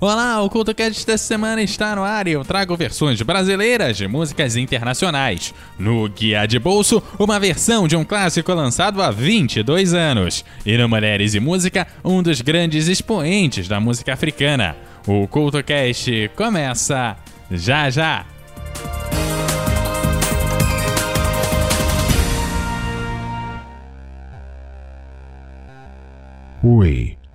Olá, o CultoCast dessa semana está no ar e eu trago versões brasileiras de músicas internacionais. No Guia de Bolso, uma versão de um clássico lançado há 22 anos. E no Mulheres e Música, um dos grandes expoentes da música africana. O CultoCast começa já já! Oi.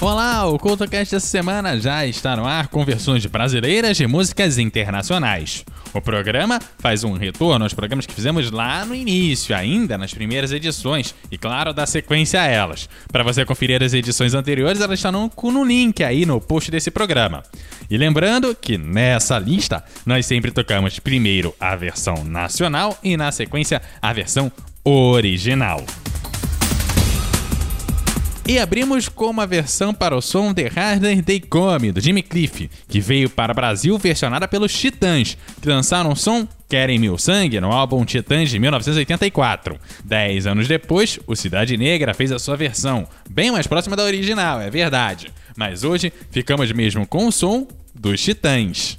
Olá, o CultoCast dessa semana já está no ar com versões brasileiras de músicas internacionais. O programa faz um retorno aos programas que fizemos lá no início, ainda nas primeiras edições, e claro, dá sequência a elas. Para você conferir as edições anteriores, elas estão no link aí no post desse programa. E lembrando que nessa lista nós sempre tocamos primeiro a versão nacional e na sequência a versão original. E abrimos com uma versão para o som The Harder They Come, do Jimmy Cliff, que veio para o Brasil versionada pelos Titãs, que lançaram o som Querem Mil Sangue no álbum Titãs de 1984. Dez anos depois, o Cidade Negra fez a sua versão, bem mais próxima da original, é verdade. Mas hoje ficamos mesmo com o som dos Titãs.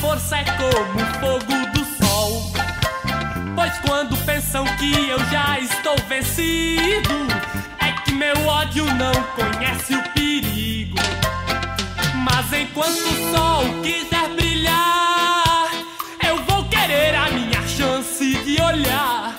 força é como o fogo do sol. Pois quando pensam que eu já estou vencido, é que meu ódio não conhece o perigo. Mas enquanto o sol quiser brilhar, eu vou querer a minha chance de olhar.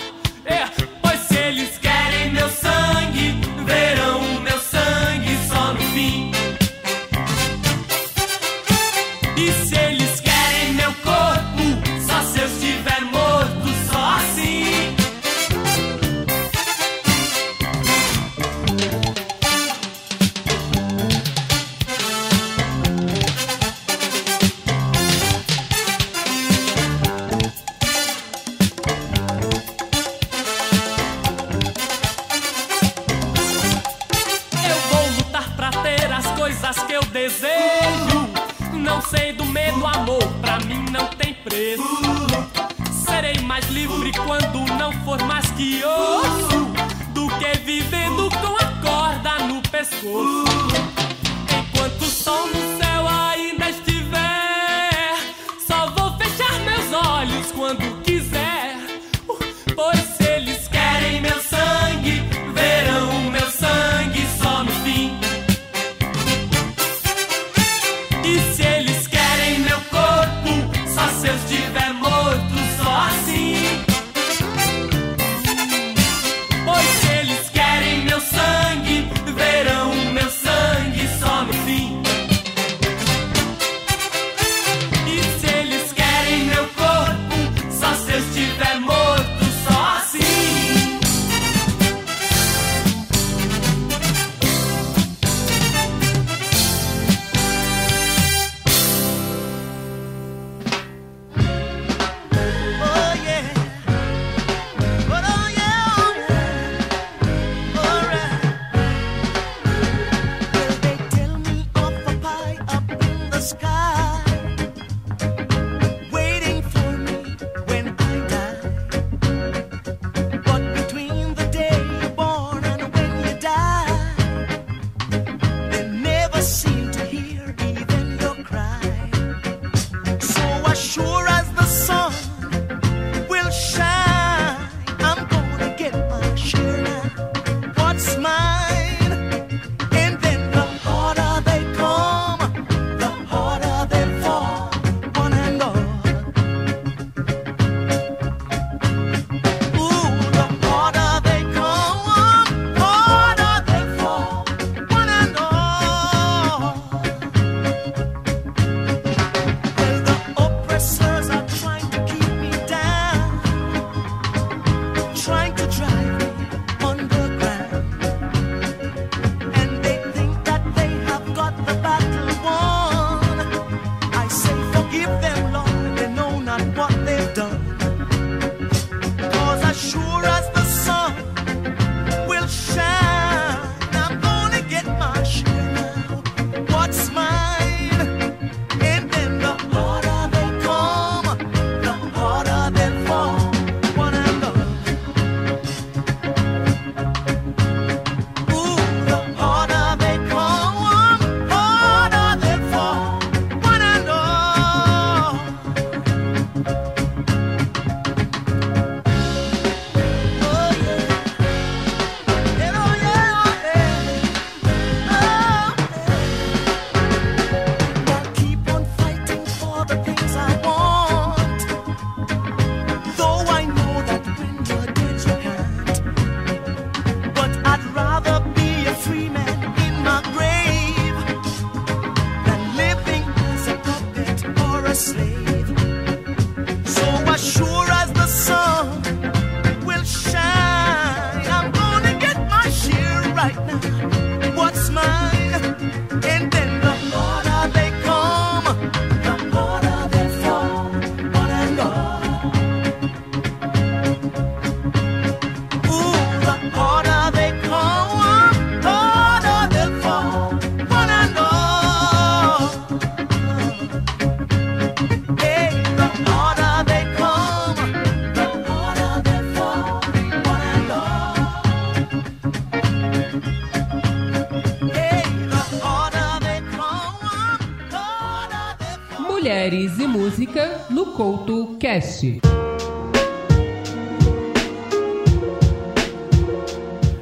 Couto Cast.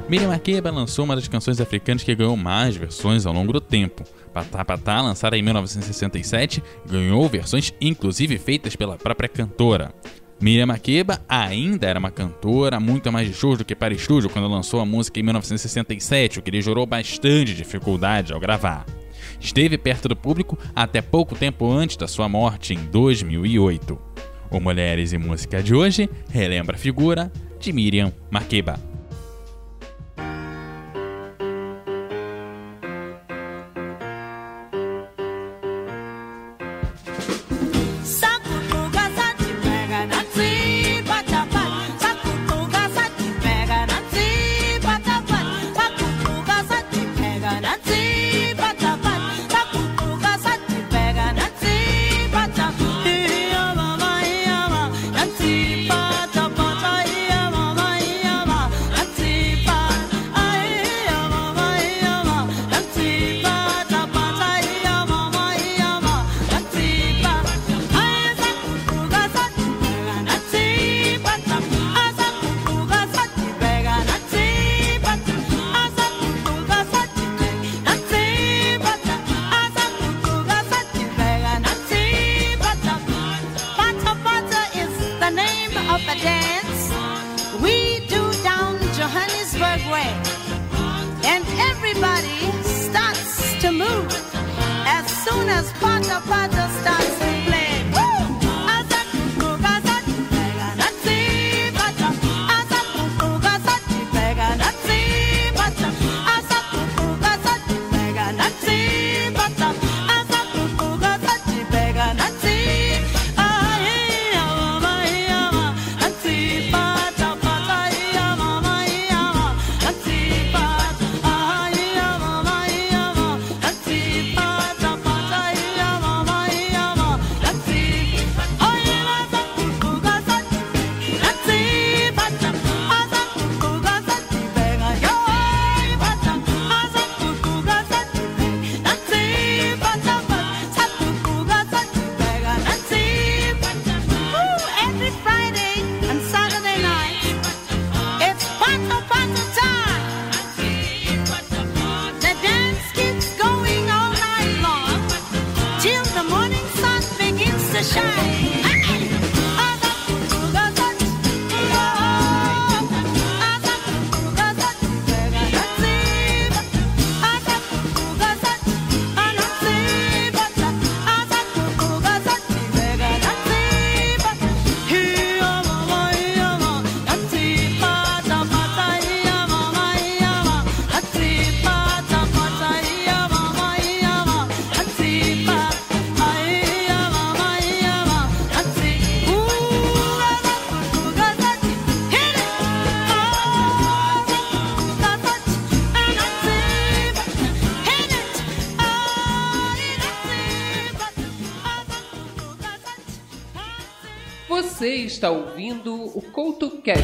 Miriam Makeba lançou uma das canções africanas que ganhou mais versões ao longo do tempo. Patá Patá, lançada em 1967, ganhou versões inclusive feitas pela própria cantora. Miriam Makeba ainda era uma cantora muito mais de shows do que para estúdio quando lançou a música em 1967, o que lhe gerou bastante dificuldade ao gravar esteve perto do público até pouco tempo antes da sua morte em 2008. O Mulheres e Música de hoje relembra a figura de Miriam Makeba. Você está ouvindo o CoutoCast.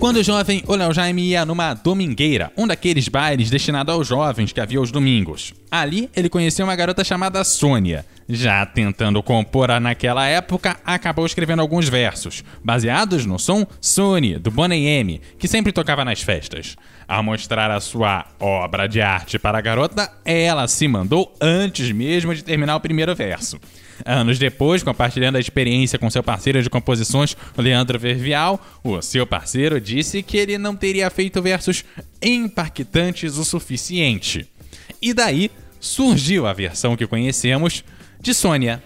Quando jovem, o Léo Jaime ia numa domingueira, um daqueles bailes destinados aos jovens que havia aos domingos. Ali, ele conheceu uma garota chamada Sônia. Já tentando compor naquela época, acabou escrevendo alguns versos, baseados no som Sony, do Bonnie M, que sempre tocava nas festas. Ao mostrar a sua obra de arte para a garota, ela se mandou antes mesmo de terminar o primeiro verso. Anos depois, compartilhando a experiência com seu parceiro de composições, Leandro Vervial, o seu parceiro disse que ele não teria feito versos impactantes o suficiente. E daí surgiu a versão que conhecemos de Sônia.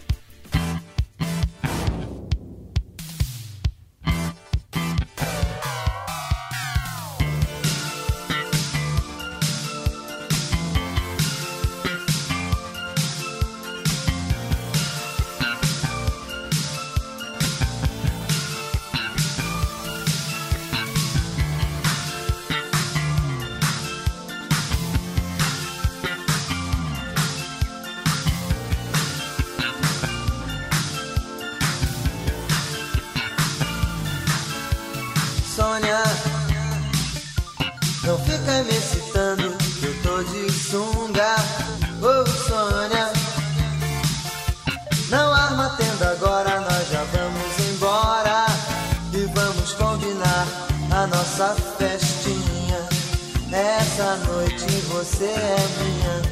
Noite você é minha.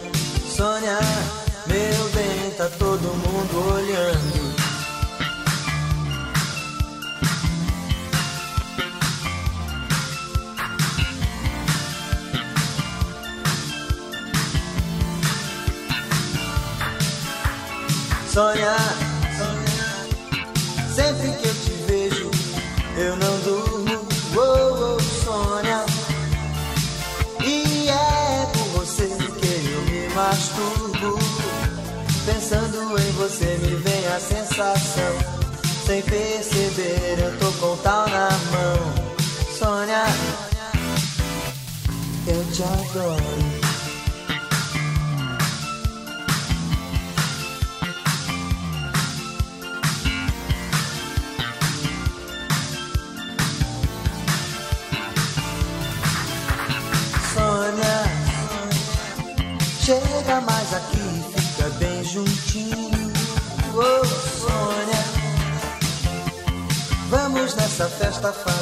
Sônia, meu bem, tá todo mundo olhando. Sônia, sensação. Sem perceber, eu tô com tal na mão. Sônia, eu te adoro. Sônia, chega mais aqui, nessa festa fazer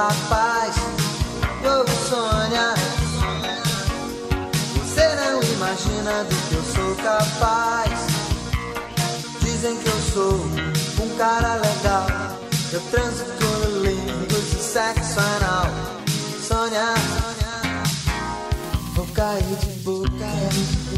rapaz. Oh, Sônia, você não imagina do que eu sou capaz. Dizem que eu sou um cara legal. Eu transo com línguas e sexo anal. Sônia, vou cair de boca.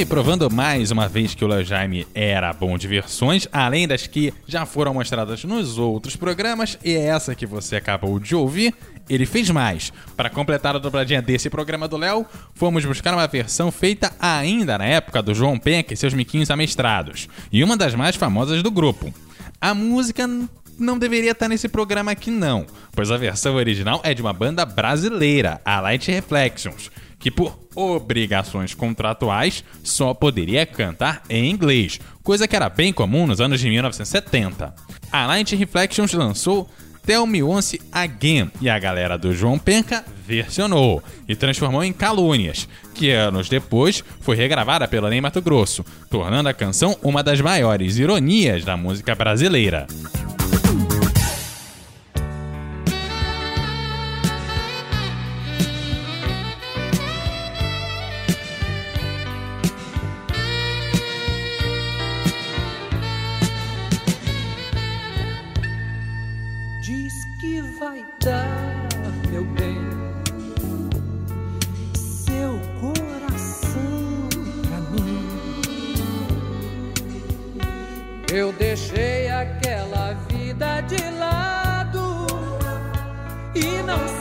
E provando mais uma vez que o Léo Jaime era bom de versões, além das que já foram mostradas nos outros programas, e é essa que você acabou de ouvir, ele fez mais. Para completar a dobradinha desse programa do Léo, fomos buscar uma versão feita ainda na época do João Penca e seus miquinhos amestrados, e uma das mais famosas do grupo. A música não deveria estar nesse programa aqui não, pois a versão original é de uma banda brasileira, a Light Reflections, que por obrigações contratuais só poderia cantar em inglês, coisa que era bem comum nos anos de 1970. A Light Reflections lançou Tell Me Once Again e a galera do João Penca versionou e transformou em Calúnias, que anos depois foi regravada pela Ney Mato Grosso, tornando a canção uma das maiores ironias da música brasileira. E não sou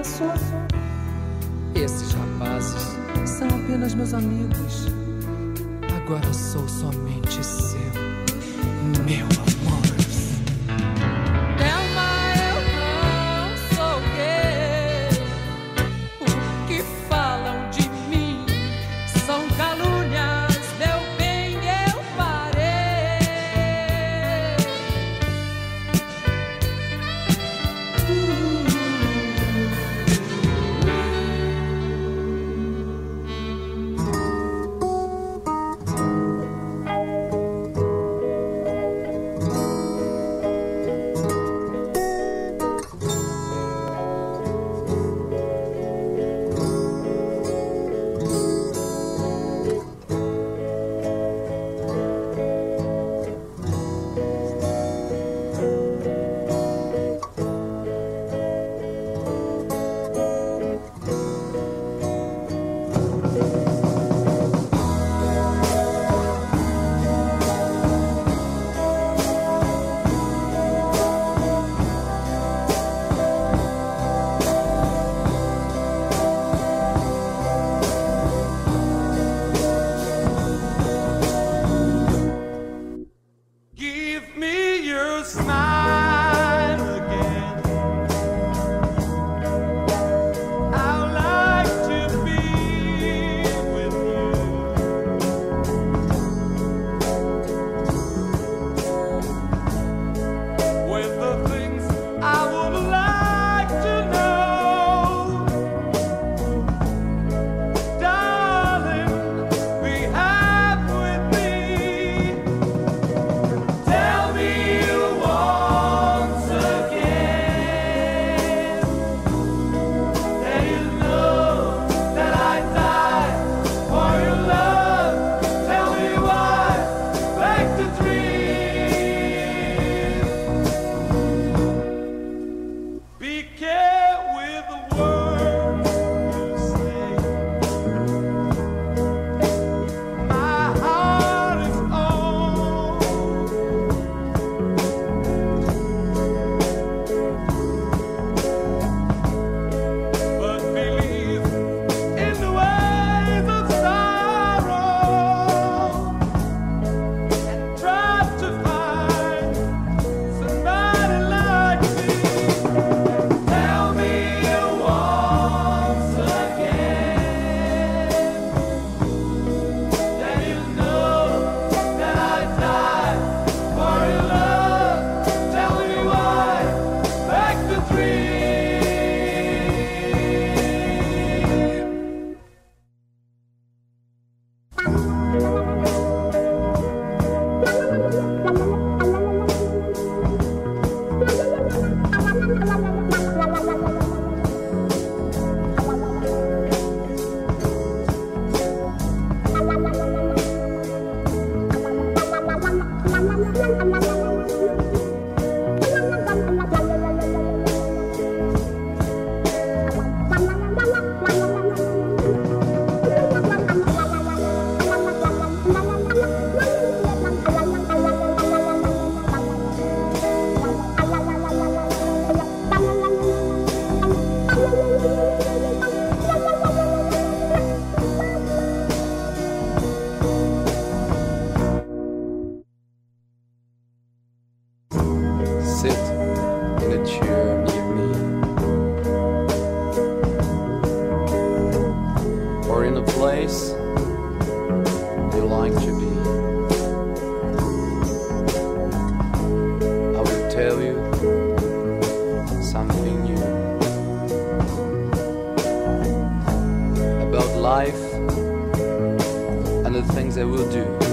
passou. Esses rapazes são apenas meus amigos. Agora sou somente life and the things I will do.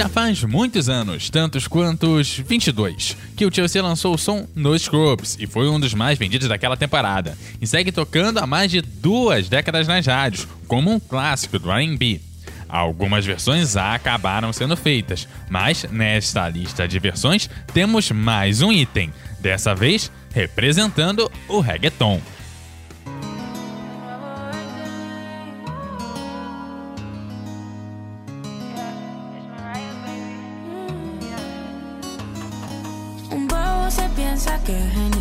Já faz muitos anos, tantos quantos 22, que o Chelsea lançou o som No Scrubs e foi um dos mais vendidos daquela temporada, e segue tocando há mais de duas décadas nas rádios, como um clássico do R&B. Algumas versões acabaram sendo feitas, mas nesta lista de versões temos mais um item, dessa vez representando o reggaeton. girl,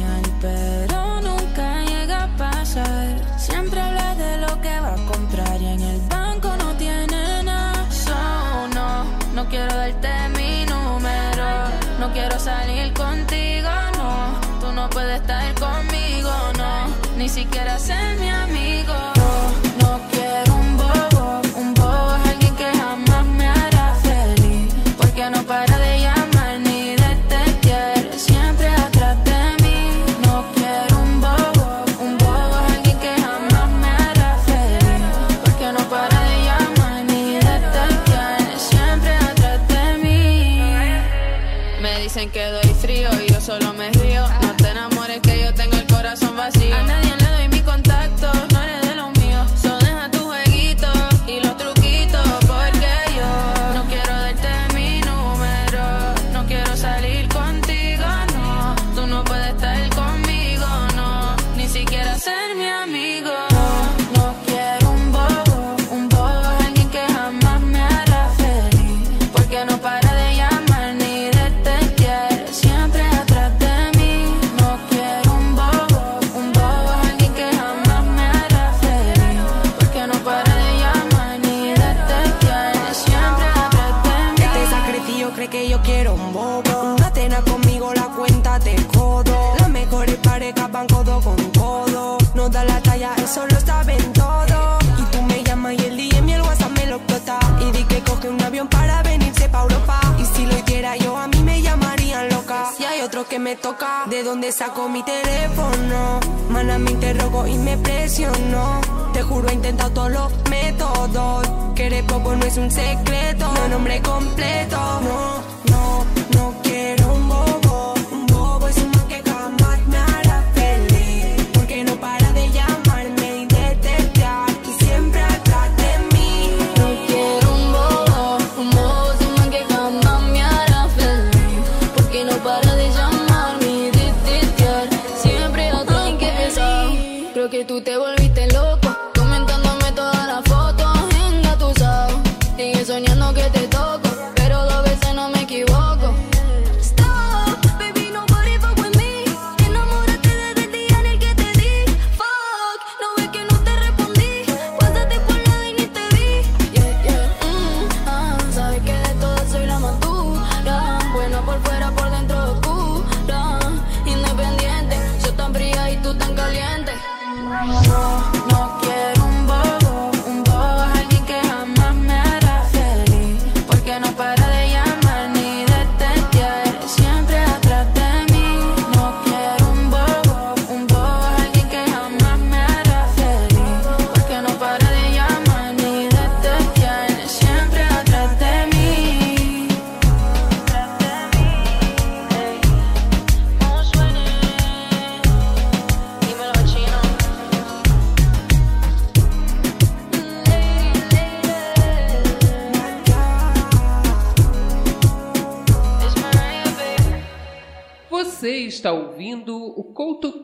dónde saco mi teléfono. Mana me interrogó y me presionó. Te juro, he intentado todos los métodos. Que eres no es un secreto. No nombre completo, no.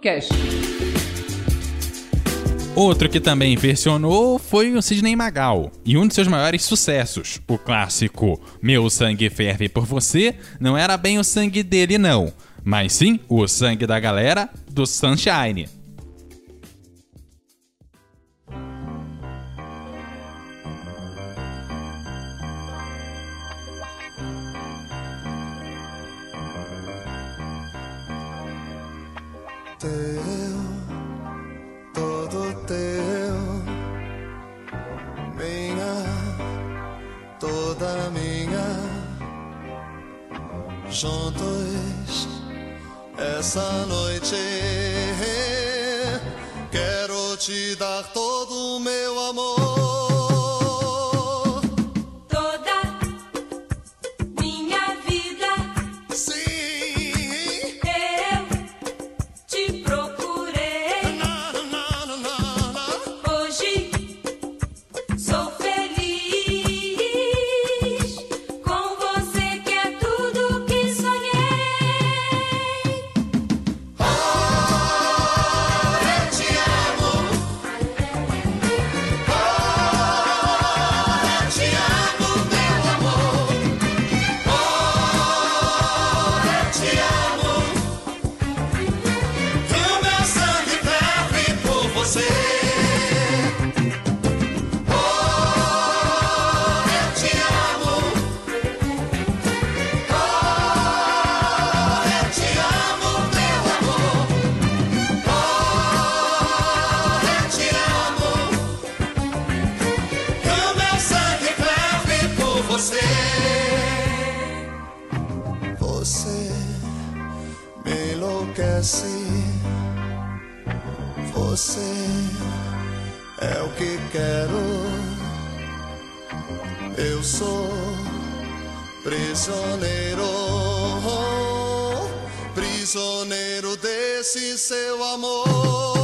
Podcast. Outro que também versionou foi o Sidney Magal, e um de seus maiores sucessos, o clássico Meu Sangue Ferve por Você, não era bem o sangue dele, não, mas sim o sangue da galera do Sunshine. teu, todo teu, minha, toda minha, juntos essa noite. Quero te dar Eu sou prisioneiro, oh, prisioneiro desse seu amor.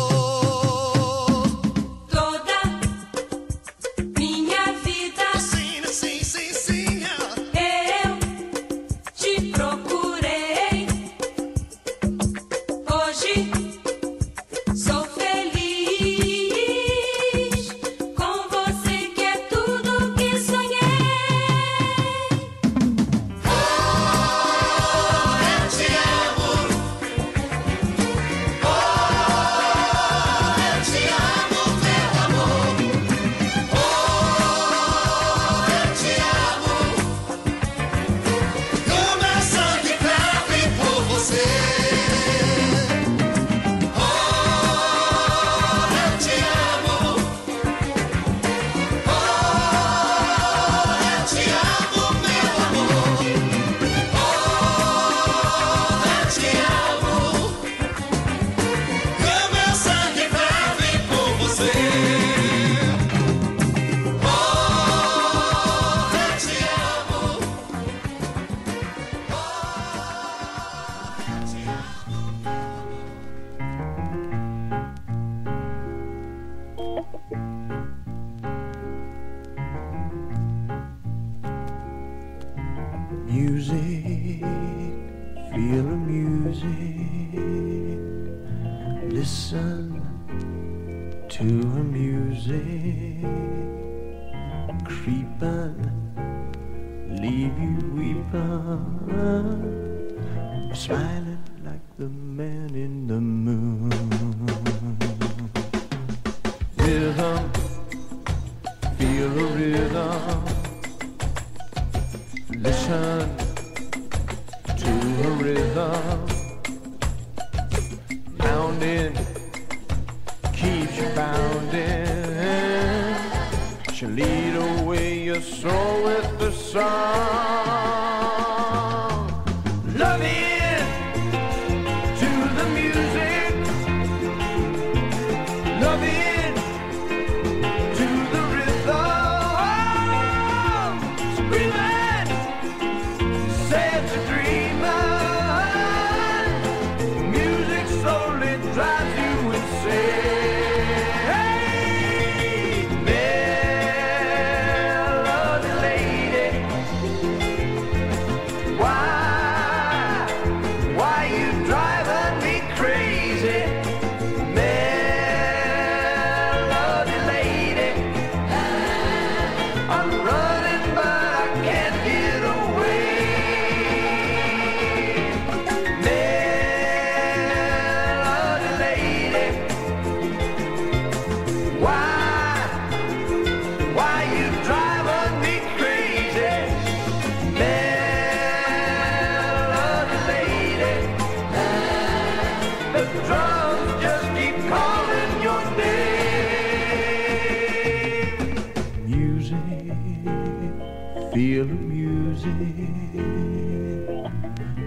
You lead away your soul with the sun.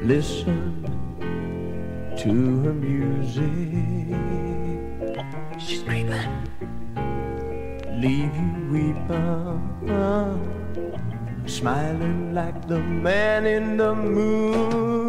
Listen to her music. She's creeping. Leave you weeping, smiling like the man in the moon.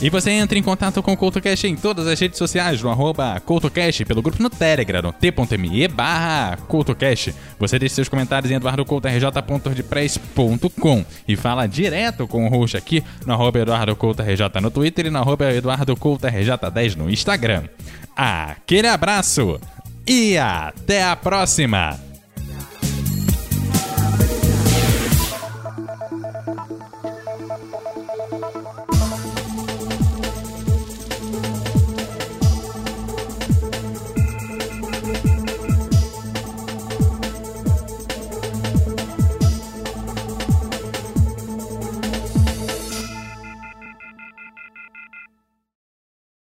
E você entra em contato com o CoutoCast em todas as redes sociais, no arroba CoutoCast, pelo grupo no Telegram, no t.me barra CoutoCast. Você deixa seus comentários em eduardocoutorj.wordpress.com e fala direto com o host aqui no arroba EduardoCoutoRJ no Twitter e no arroba EduardoCoutoRJ10 no Instagram. Aquele abraço e até a próxima!